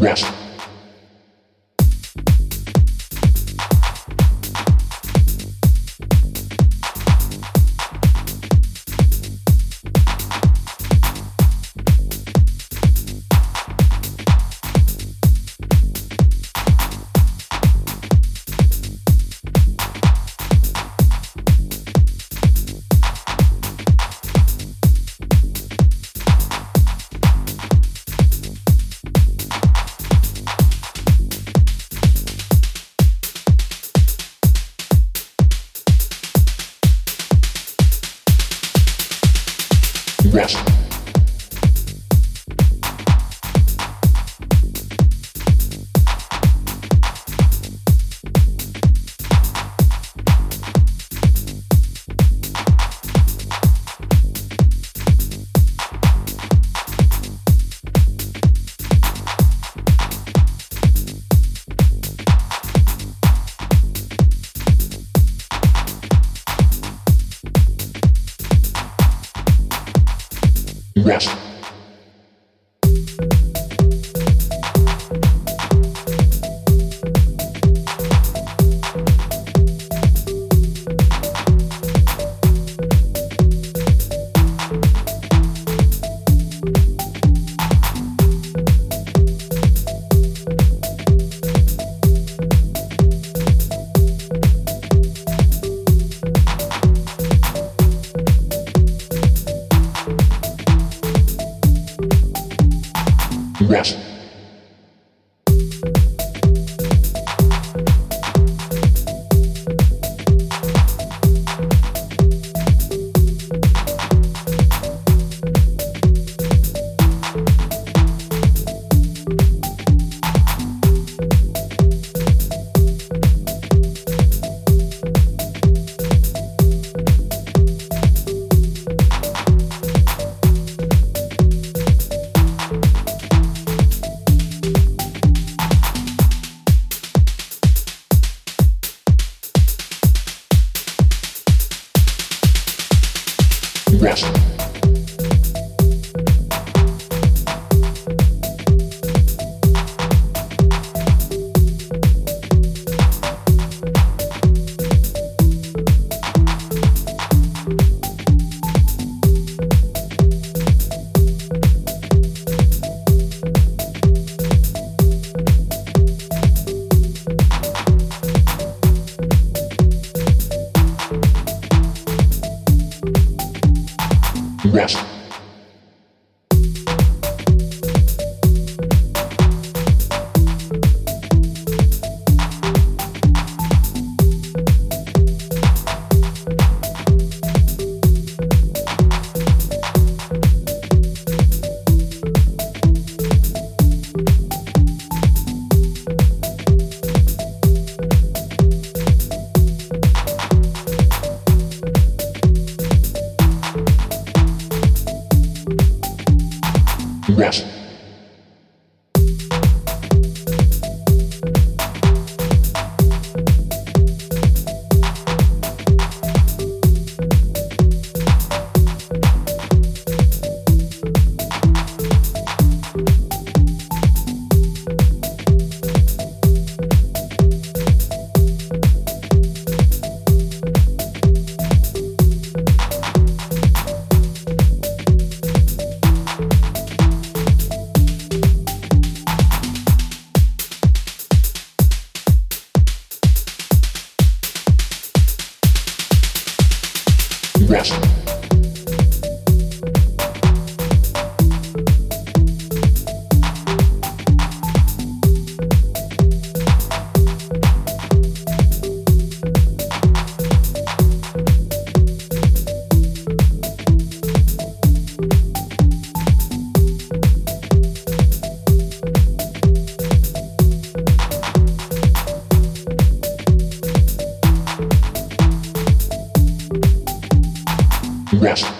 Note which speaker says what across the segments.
Speaker 1: Yes.
Speaker 2: West.
Speaker 1: West.
Speaker 2: Yes.
Speaker 1: Yes.
Speaker 2: West. Rush. Watch. Rust.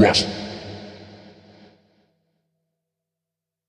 Speaker 1: Rust.